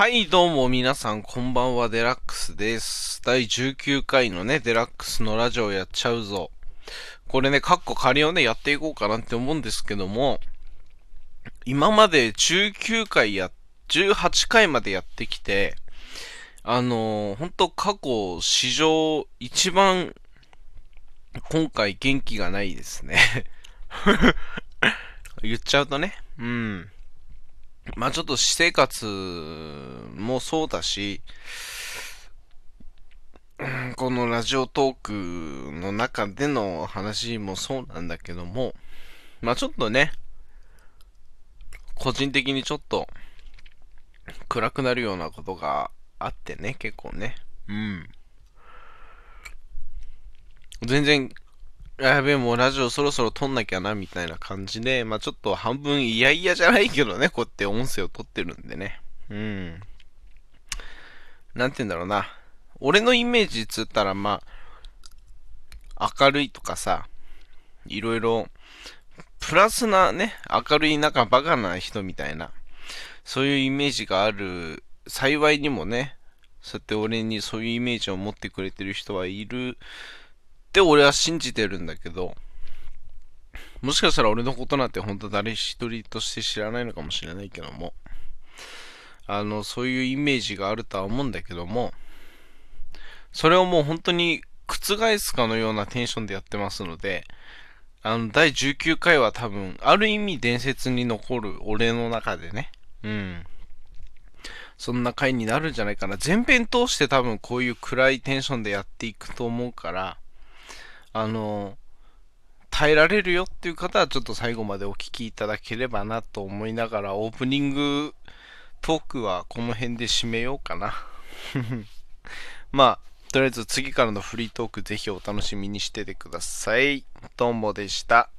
はい、どうも皆さん、こんばんは、デラックスです。第19回のね、デラックスのラジオやっちゃうぞ。これね、カッコ仮をね、やっていこうかなって思うんですけども、今まで19回や、18回までやってきて、あのー、ほんと過去史上一番、今回元気がないですね。言っちゃうとね、うん。まあちょっと私生活もそうだし、このラジオトークの中での話もそうなんだけども、まあちょっとね、個人的にちょっと暗くなるようなことがあってね、結構ね。うん。全然やべえ、もうラジオそろそろ撮んなきゃな、みたいな感じで、まあちょっと半分嫌々じゃないけどね、こうやって音声を撮ってるんでね。うん。なんて言うんだろうな。俺のイメージつったら、まあ、明るいとかさ、いろいろ、プラスなね、明るいなんかバカな人みたいな、そういうイメージがある、幸いにもね、そうやって俺にそういうイメージを持ってくれてる人はいるって俺は信じてるんだけど、もしかしたら俺のことなんて本当誰一人として知らないのかもしれないけども、あの、そういうイメージがあるとは思うんだけども、それをもう本当に覆すかのようなテンションでやってますので、あの、第19回は多分、ある意味伝説に残る俺の中でね、うん。そんな回になるんじゃないかな。前編通して多分こういう暗いテンションでやっていくと思うから、あの、耐えられるよっていう方はちょっと最後までお聞きいただければなと思いながらオープニングトークはこの辺で締めようかな。まあ、とりあえず次からのフリートークぜひお楽しみにしててください。どうもでした。